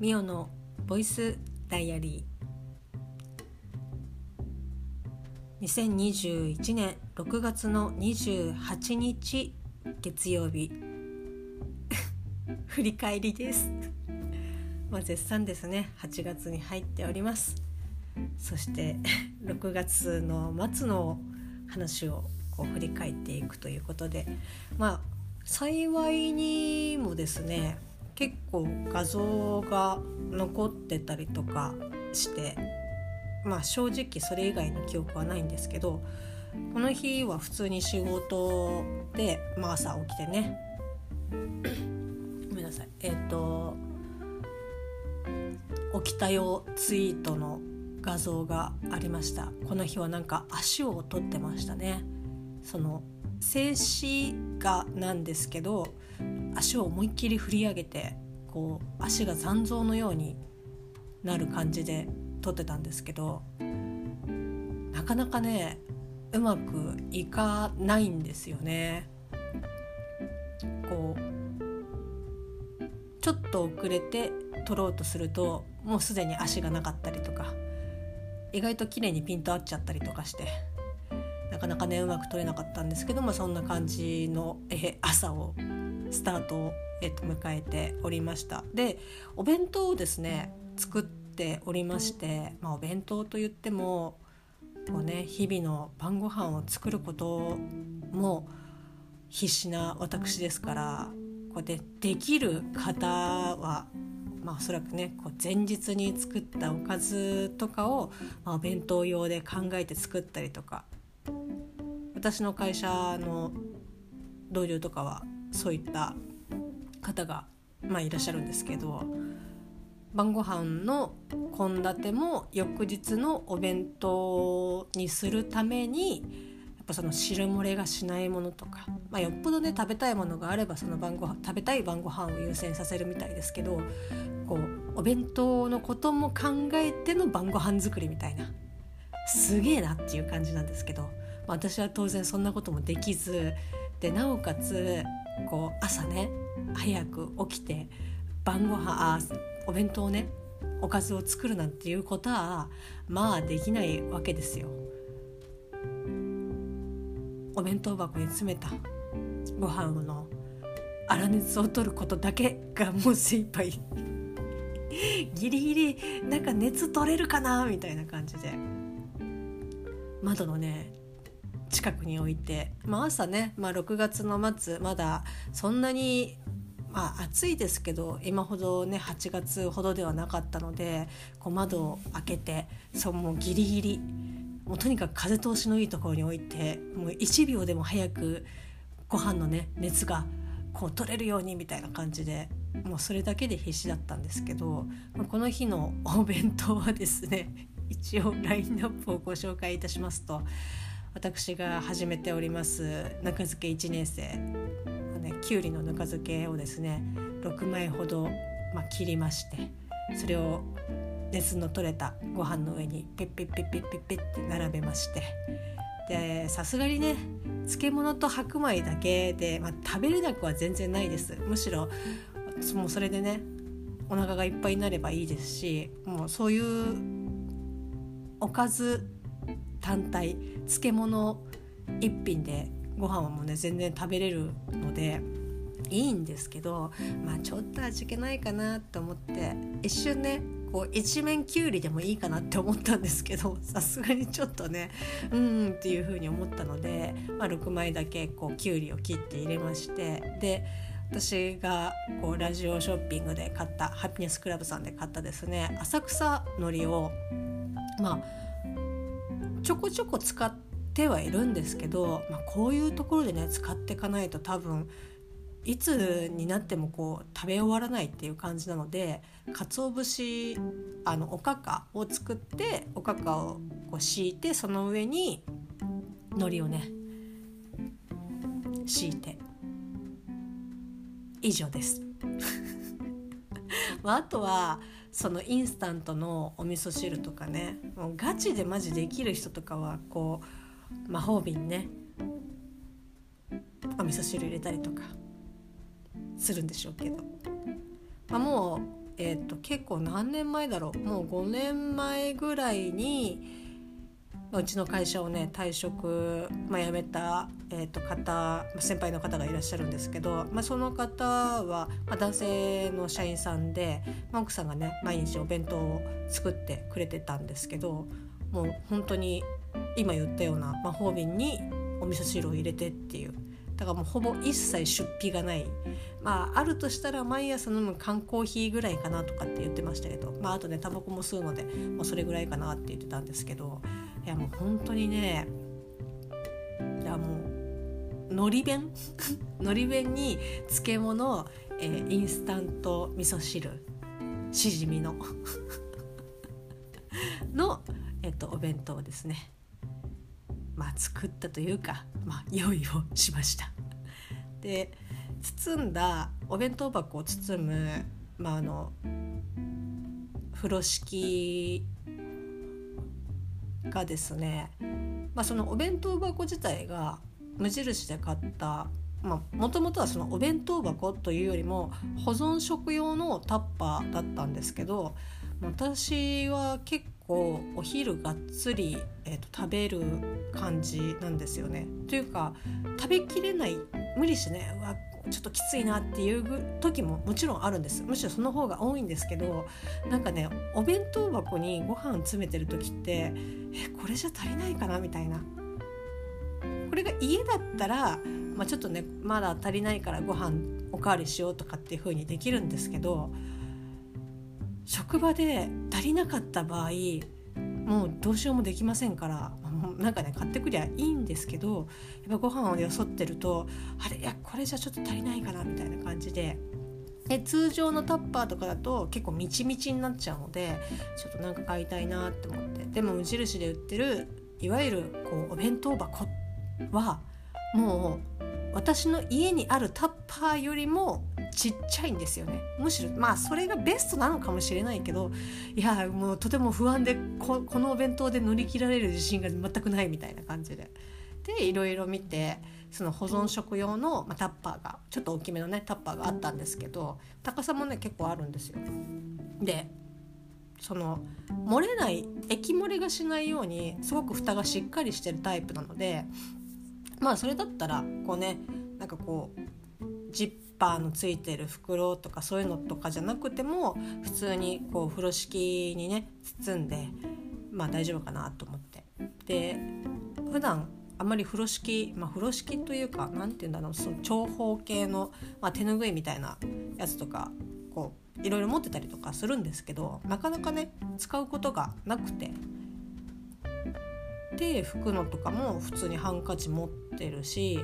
ミオのボイスダイアリー。2021年6月の28日月曜日。振り返りです。まあ絶賛ですね。8月に入っております。そして 6月の末の話をこう振り返っていくということで。まあ幸いにもですね結構画像が残ってたりとかしてまあ正直それ以外の記憶はないんですけどこの日は普通に仕事で、まあ、朝起きてね。ごめんなさい。えっ、ー、と起きたよツイートの画像がありました。この日はなんか足を取ってましたね。その静止画なんですけど足を思いっきり振り上げてこう足が残像のようになる感じで撮ってたんですけどなかなかねうまくいかないんですよね。こうちょっと遅れて撮ろうとするともうすでに足がなかったりとか意外と綺麗にピント合っちゃったりとかしてなかなかねうまく撮れなかったんですけどもそんな感じのえ朝をスタートを、えっと、迎えておりました。でお弁当をですね作っておりまして、まあ、お弁当といってもこう、ね、日々の晩ご飯を作ることも必死な私ですからこうでできる方はまあ、おそらくねこう前日に作ったおかずとかを、まあ、お弁当用で考えて作ったりとか私の会社の同僚とかはそういった方が、まあ、いらっしゃるんですけど晩ご飯の献立も翌日のお弁当にするためにやっぱその汁漏れがしないものとか、まあ、よっぽどね食べたいものがあればその晩ご飯食べたい晩ご飯を優先させるみたいですけどこうお弁当のことも考えての晩ご飯作りみたいなすげえなっていう感じなんですけど、まあ、私は当然そんなこともできずでなおかつこう朝ね早く起きて晩ご飯あお弁当ねおかずを作るなんていうことはまあできないわけですよ。お弁当箱に詰めたご飯の粗熱を取ることだけがもう精一杯 ギリギリなんか熱取れるかなみたいな感じで窓のね近くに置いて、まあ、朝ね、まあ、6月の末まだそんなに、まあ、暑いですけど今ほどね8月ほどではなかったのでこう窓を開けてそもうギリギリもうとにかく風通しのいいところに置いてもう1秒でも早くご飯のね熱がこう取れるようにみたいな感じでもうそれだけで必死だったんですけどこの日のお弁当はですね一応ラインナップをご紹介いたしますと私が始めておりますぬか漬け1年生、ね、きゅうりのぬか漬けをですね6枚ほど、まあ、切りましてそれを熱の取れたご飯の上にペッペッペッペッペッペッって並べまして。でさすがにね漬物と白米だけで、まあ、食べれなくは全然ないです。むしろもうそれでねお腹がいっぱいになればいいですしもうそういうおかず単体漬物一品でご飯はもうね全然食べれるのでいいんですけどまあちょっと味気ないかなと思って一瞬ねこう一面きゅうりでもいいかなって思ったんですけど さすがにちょっとねうんっていう風に思ったので、まあ、6枚だけこうきゅうりを切って入れましてで私がこうラジオショッピングで買ったハピネスクラブさんで買ったですね浅草海苔をまあちょこちょこ使ってはいるんですけど、まあ、こういうところでね使っていかないと多分いつになってもこう食べ終わらないっていう感じなので鰹節あのおかかを作っておかかをこう敷いてその上に海苔をね敷いて。以上です。まあ、あとはそのインスタントのお味噌汁とかねもうガチでマジできる人とかはこう魔法瓶ねお味噌汁入れたりとかするんでしょうけど、まあ、もうえーと、結構何年前だろう。もう5年前ぐらいにうちの会社をね退職、まあ、辞めた、えー、と方先輩の方がいらっしゃるんですけど、まあ、その方は、まあ、男性の社員さんで、まあ、奥さんがね毎日お弁当を作ってくれてたんですけどもう本当に今言ったような魔法瓶にお味噌汁を入れてっていう。だからもうほぼ一切出費がない。まああるとしたら毎朝飲む缶コーヒーぐらいかなとかって言ってましたけどまああとねタバコも吸うので、まあ、それぐらいかなって言ってたんですけどいやもう本当にねいやもうのり弁？のり弁に漬物、えー、インスタント味噌汁しじみの の、えっと、お弁当ですねまあ作ったというか、まあ、用意をしました。で包んだお弁当箱を包む、まあ、あの風呂敷がですね、まあ、そのお弁当箱自体が無印で買ったもともとはそのお弁当箱というよりも保存食用のタッパーだったんですけど私は結構お昼がっつり、えーと、食べる感じなんですよね。というか食べきれない無理してねうわちょっときついなっていう時ももちろんあるんですむしろその方が多いんですけどなんかねお弁当箱にご飯詰めてる時ってえこれじゃ足りないかなみたいなれが家だったら、まあ、ちょっとねまだ足りないからご飯おかわりしようとかっていう風にできるんですけど職場で足りなかった場合もうどうしようもできませんからなんかね買ってくりゃいいんですけどやっぱご飯をよそってるとあれいやこれじゃちょっと足りないかなみたいな感じで。で通常のタッパーとかだと結構みちみちになっちゃうのでちょっとなんか買いたいなって思ってでも無印で売ってるいわゆるこうお弁当箱っはもう私の家にあるタッパーよりもちっちゃいんですよねむしろまあそれがベストなのかもしれないけどいやもうとても不安でこのお弁当で乗り切られる自信が全くないみたいな感じで。でいろいろ見てその保存食用の、まあ、タッパーがちょっと大きめのねタッパーがあったんですけど高さもね結構あるんですよ。でその漏れない液漏れがしないようにすごく蓋がしっかりしてるタイプなのでまあそれだったらこうねなんかこうジッパーのついてる袋とかそういうのとかじゃなくても普通にこう風呂敷にね包んでまあ大丈夫かなと思って。で普段あんまり風呂敷、まあ、風呂敷というか何て言うんだろうその長方形の、まあ、手ぬぐいみたいなやつとかこういろいろ持ってたりとかするんですけどなかなかね使うことがなくて。で拭くのとかも普通にハンカチ持ってるし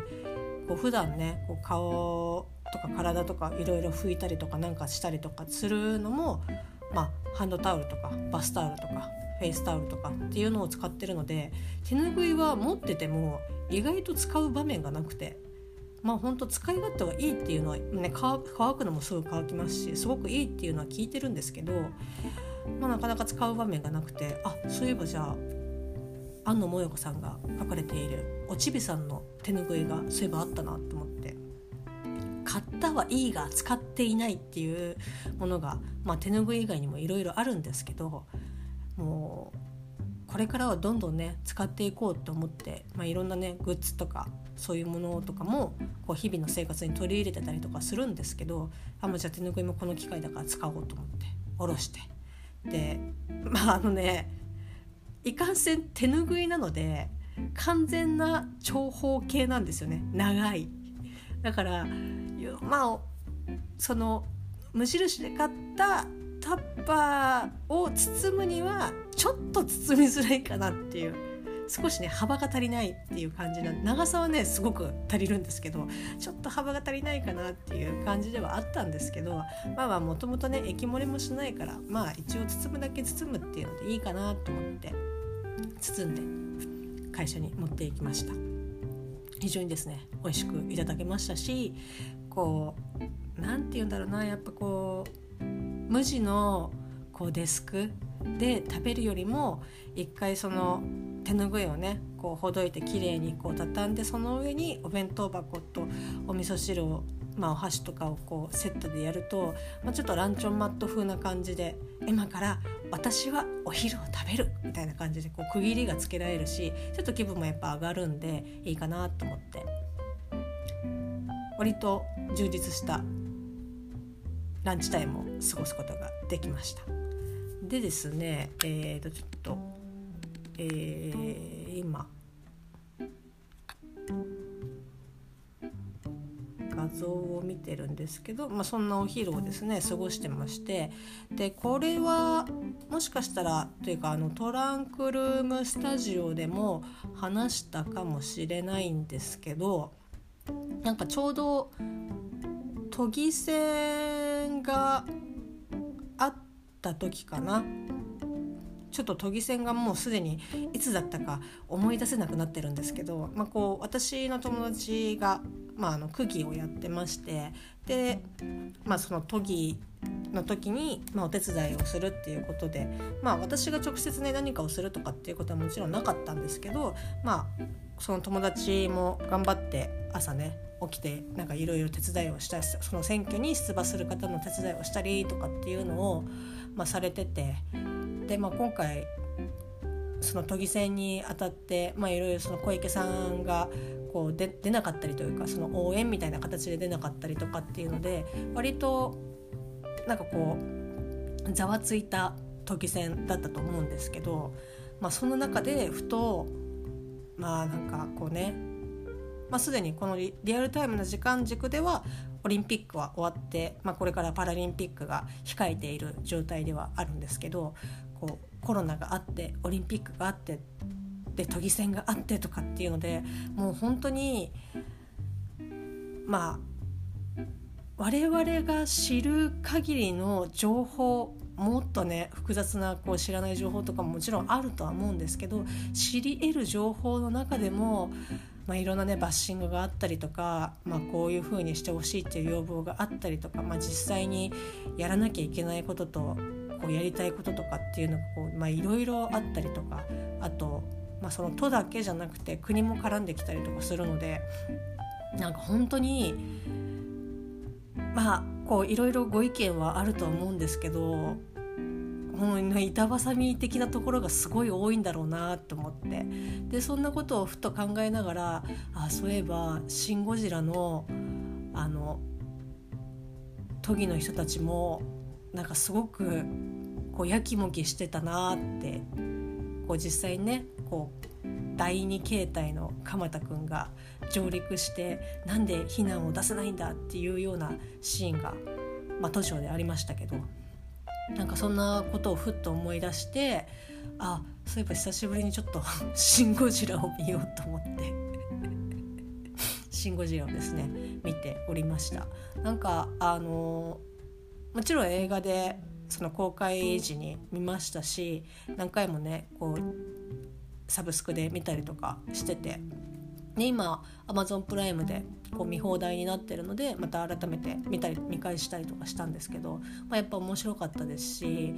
こう普段ねこう顔とか体とかいろいろ拭いたりとかなんかしたりとかするのも、まあ、ハンドタオルとかバスタオルとかフェイスタオルとかっていうのを使ってるので手ぬぐいは持ってても意外と使う場面がなくてまあ本当使い勝手はいいっていうのはね乾くのもすぐ乾きますしすごくいいっていうのは聞いてるんですけど、まあ、なかなか使う場面がなくてあそういえばじゃあ安野萌子さんが書かれているおちびさんの手ぬぐいがそういえばあったなと思って買ったはいいが使っていないっていうものが、まあ、手ぬぐい以外にもいろいろあるんですけどもうこれからはどんどんね使っていこうと思って、まあ、いろんなねグッズとかそういうものとかもこう日々の生活に取り入れてたりとかするんですけどあもうじゃあ手ぬぐいもこの機会だから使おうと思って下ろして。でまああのねいかんせん手ぬぐいなので完全な長方形なんですよね。長い。だからまあその無印で買ったタッパーを包むにはちょっと包みづらいかなっていう少しね幅が足りないっていう感じな長さはねすごく足りるんですけどちょっと幅が足りないかなっていう感じではあったんですけどまあまあもともとね液漏れもしないからまあ一応包むだけ包むっていうのでいいかなと思って。包んで会社に持っていきました。非常にですね美味しくいただけましたしこう何て言うんだろうなやっぱこう無地のこうデスクで食べるよりも一回その手ぬぐいをねこうほどいてきれいにこう畳んでその上にお弁当箱とお味噌汁をまあ、お箸とかをこうセットでやると、まあ、ちょっとランチョンマット風な感じで今から私はお昼を食べるみたいな感じでこう区切りがつけられるしちょっと気分もやっぱ上がるんでいいかなと思って割と充実したランチタイムを過ごすことができました。でですねえー、とちょっと、えー、今像を見てるんですけど、まあ、そんなお昼をですね過ごしてましてでこれはもしかしたらというかあのトランクルームスタジオでも話したかもしれないんですけどなんかちょうど都議選があった時かな。ちょっと都議選がもうすでにいつだったか思い出せなくなってるんですけど、まあ、こう私の友達が、まあ、あの区議をやってましてで、まあ、その都議の時に、まあ、お手伝いをするっていうことで、まあ、私が直接ね何かをするとかっていうことはもちろんなかったんですけど、まあ、その友達も頑張って朝ね起きてなんかいろいろ手伝いをしたその選挙に出馬する方の手伝いをしたりとかっていうのを、まあ、されててで、まあ、今回その都議選にあたっていろいろ小池さんがこう出出なかったりというかその応援みたいな形で出なかったりとかっていうので割となんかこうざわついた都議選だったと思うんですけど、まあ、その中でふとまあなんかこうね、まあ、すでにこのリアルタイムの時間軸ではオリンピックは終わって、まあ、これからパラリンピックが控えている状態ではあるんですけどこうコロナがあってオリンピックがあってで都議選があってとかっていうのでもう本当にまあ我々が知る限りの情報もっとね複雑なこう知らない情報とかももちろんあるとは思うんですけど知り得る情報の中でもまあ、いろんなねバッシングがあったりとか、まあ、こういうふうにしてほしいっていう要望があったりとか、まあ、実際にやらなきゃいけないこととこうやりたいこととかっていうのがこう、まあ、いろいろあったりとかあと、まあ、その都だけじゃなくて国も絡んできたりとかするのでなんか本当にまあこういろいろご意見はあると思うんですけどもう板挟み的なところがすごい多いんだろうなと思ってでそんなことをふと考えながらあそういえば「シン・ゴジラの」あの都議の人たちもなんかすごくこうやきもきしてたなってこう実際ねこう第2形態の鎌田くんが上陸してなんで避難を出せないんだっていうようなシーンが、まあ、都庁でありましたけどなんかそんなことをふっと思い出してあそういえば久しぶりにちょっと 「シン・ゴジラ」を見ようと思って「シン・ゴジラ」をですね見ておりました。なんかあのもちろん映画でその公開時に見ましたし何回もねこうサブスクで見たりとかしててで今 Amazon プライムでこう見放題になってるのでまた改めて見たり見返したりとかしたんですけど、まあ、やっぱ面白かったですし、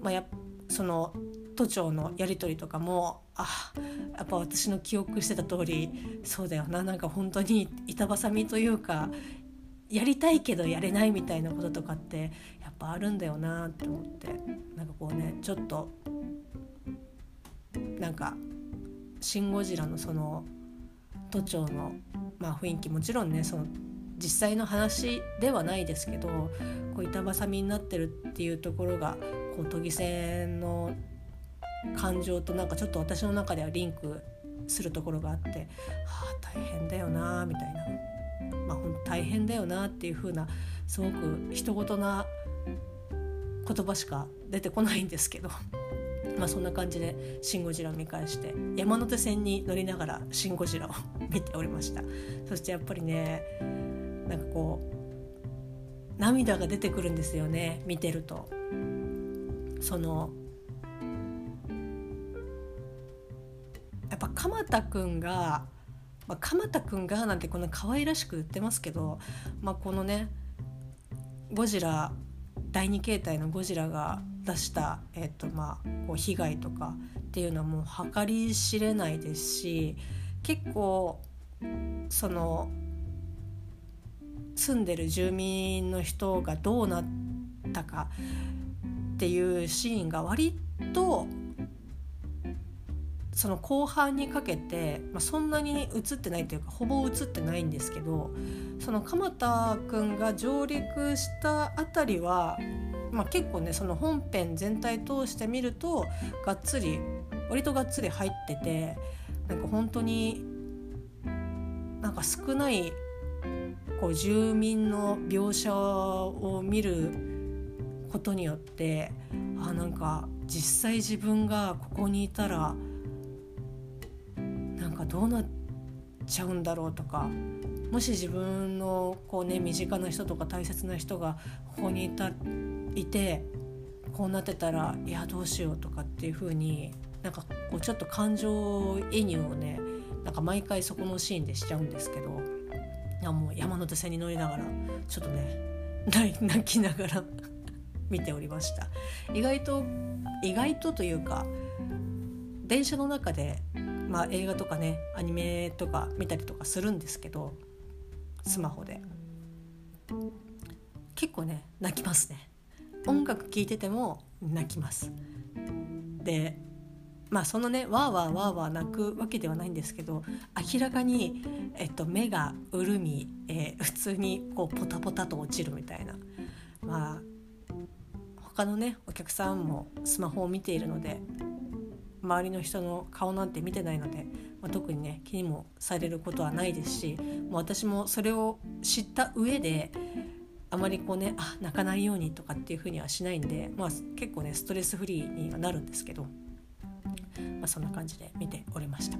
まあ、やその都庁のやり取りとかもあやっぱ私の記憶してた通りそうだよななんか本当に板挟みというかやりたいけどやれないみたいなこととかってぱあるんだよなって思ってなんかこうねちょっとなんか「シン・ゴジラ」のその都庁の、まあ、雰囲気もちろんねその実際の話ではないですけどこう板挟みになってるっていうところがこう都議選の感情となんかちょっと私の中ではリンクするところがあってはあ大変だよなみたいな、まあ、大変だよなっていう風なすごく人事な言葉しか出てこないんですけど まあ、そんな感じで「シン・ゴジラ」を見返して山手線に乗りながら「シン・ゴジラ」を見ておりました。そしてやっぱりねなんかこう涙が出てくるんですよね見てると。そのやっぱ鎌田くんが、まあ、鎌田くんがなんてこんな可愛らしく言ってますけど、まあ、このねゴジラ第2形態のゴジラが出した、えーとまあ、こう被害とかっていうのはもう計り知れないですし結構その住んでる住民の人がどうなったかっていうシーンが割とその後半にかけて、まあ、そんなに映ってないというかほぼ映ってないんですけどその鎌田君が上陸したあたりは、まあ、結構ねその本編全体通して見るとがっつり割とがっつり入っててなんか本当になんか少ないこう住民の描写を見ることによってあなんか実際自分がここにいたらなんかどうなっちゃうんだろうとかもし自分のこうね身近な人とか大切な人がここにいたいてこうなってたらいやどうしようとかっていう風になんかこうちょっと感情移入をねなんか毎回そこのシーンでしちゃうんですけどいやもう山手線に乗りながらちょっとね 泣きながら 見ておりました。意外と意外とというか電車の中で、まあ、映画とかねアニメとか見たりとかするんですけどスマホで。結構ね泣きますね。音楽聴いてても泣きます。でまあそのねわーわーわーわー泣くわけではないんですけど明らかに、えっと、目が潤み、えー、普通にこうポタポタと落ちるみたいな。まあ他のねお客さんもスマホを見ているので周りの人の顔なんて見てないので、まあ、特にね気にもされることはないですしもう私もそれを知った上であまりこうねあ泣かないようにとかっていうふうにはしないんで、まあ、結構ねストレスフリーにはなるんですけど。まあ、そんな感じで見ておりました。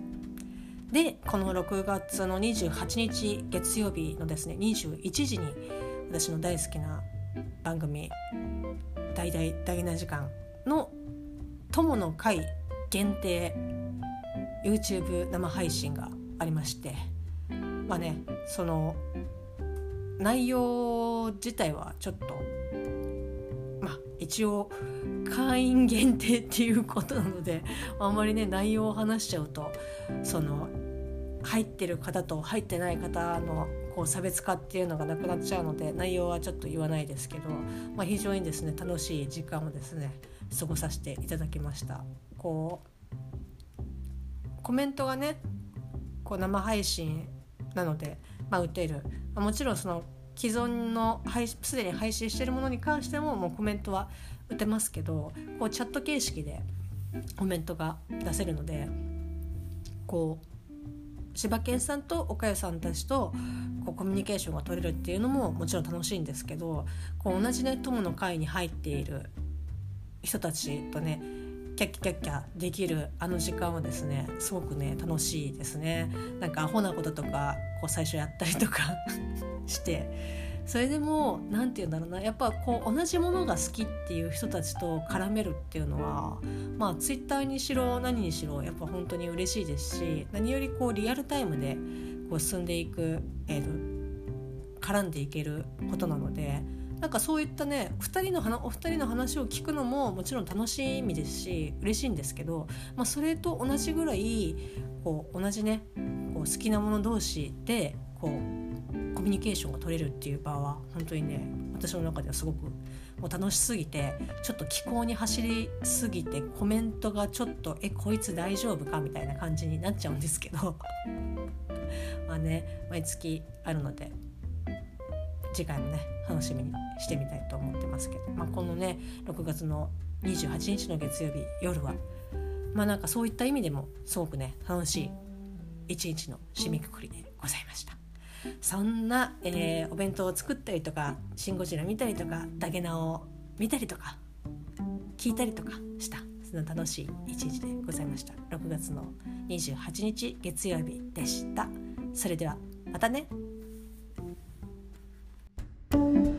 でこの6月の28日月曜日のですね21時に私の大好きな番組「大々大な時間」の友の会限定 YouTube 生配信がありましてまあねその内容自体はちょっとまあ一応会員限定っていうことなので あんまりね内容を話しちゃうとその入ってる方と入ってない方のこう差別化っていうのがなくなっちゃうので内容はちょっと言わないですけど、まあ、非常にですね楽しい時間をですね過ごさせていただきました。こうコメントがねこう生配信なので、まあ、打てる、ま、もちろんその既存のすでに配信してるものに関してももうコメントは打てますけどこうチャット形式でコメントが出せるのでこう柴犬さんと岡谷さんたちとこうコミュニケーションが取れるっていうのももちろん楽しいんですけどこう同じね友の会に入っている人たちとねキャッキャキャッキャできるあの時間はですねすごくね楽しいですねなんかアホなこととかこう最初やったりとか してそれでも何て言うんだろうなやっぱこう同じものが好きっていう人たちと絡めるっていうのはまあツイッターにしろ何にしろやっぱ本当に嬉しいですし何よりこうリアルタイムでこう進んでいく、えーと、絡んでいけることなので。なんかそういったね2人のお二人の話を聞くのももちろん楽しみですし嬉しいんですけど、まあ、それと同じぐらいこう同じねこう好きなもの同士でこうコミュニケーションが取れるっていう場は本当にね私の中ではすごくもう楽しすぎてちょっと気候に走りすぎてコメントがちょっと「えこいつ大丈夫か?」みたいな感じになっちゃうんですけど まあね毎月あるので次回もね楽しみにしてみたいと思ってますけど、まあ、このね6月の28日の月曜日夜はまあなんかそういった意味でもすごくね楽しい一日の締めくくりでございました。そんな、えー、お弁当を作ったりとか「シン・ゴジラ」見たりとかダゲナを見たりとか聞いたりとかしたそんな楽しい一日でございました。6月の28日月曜日でした。それではまたね。Thank you.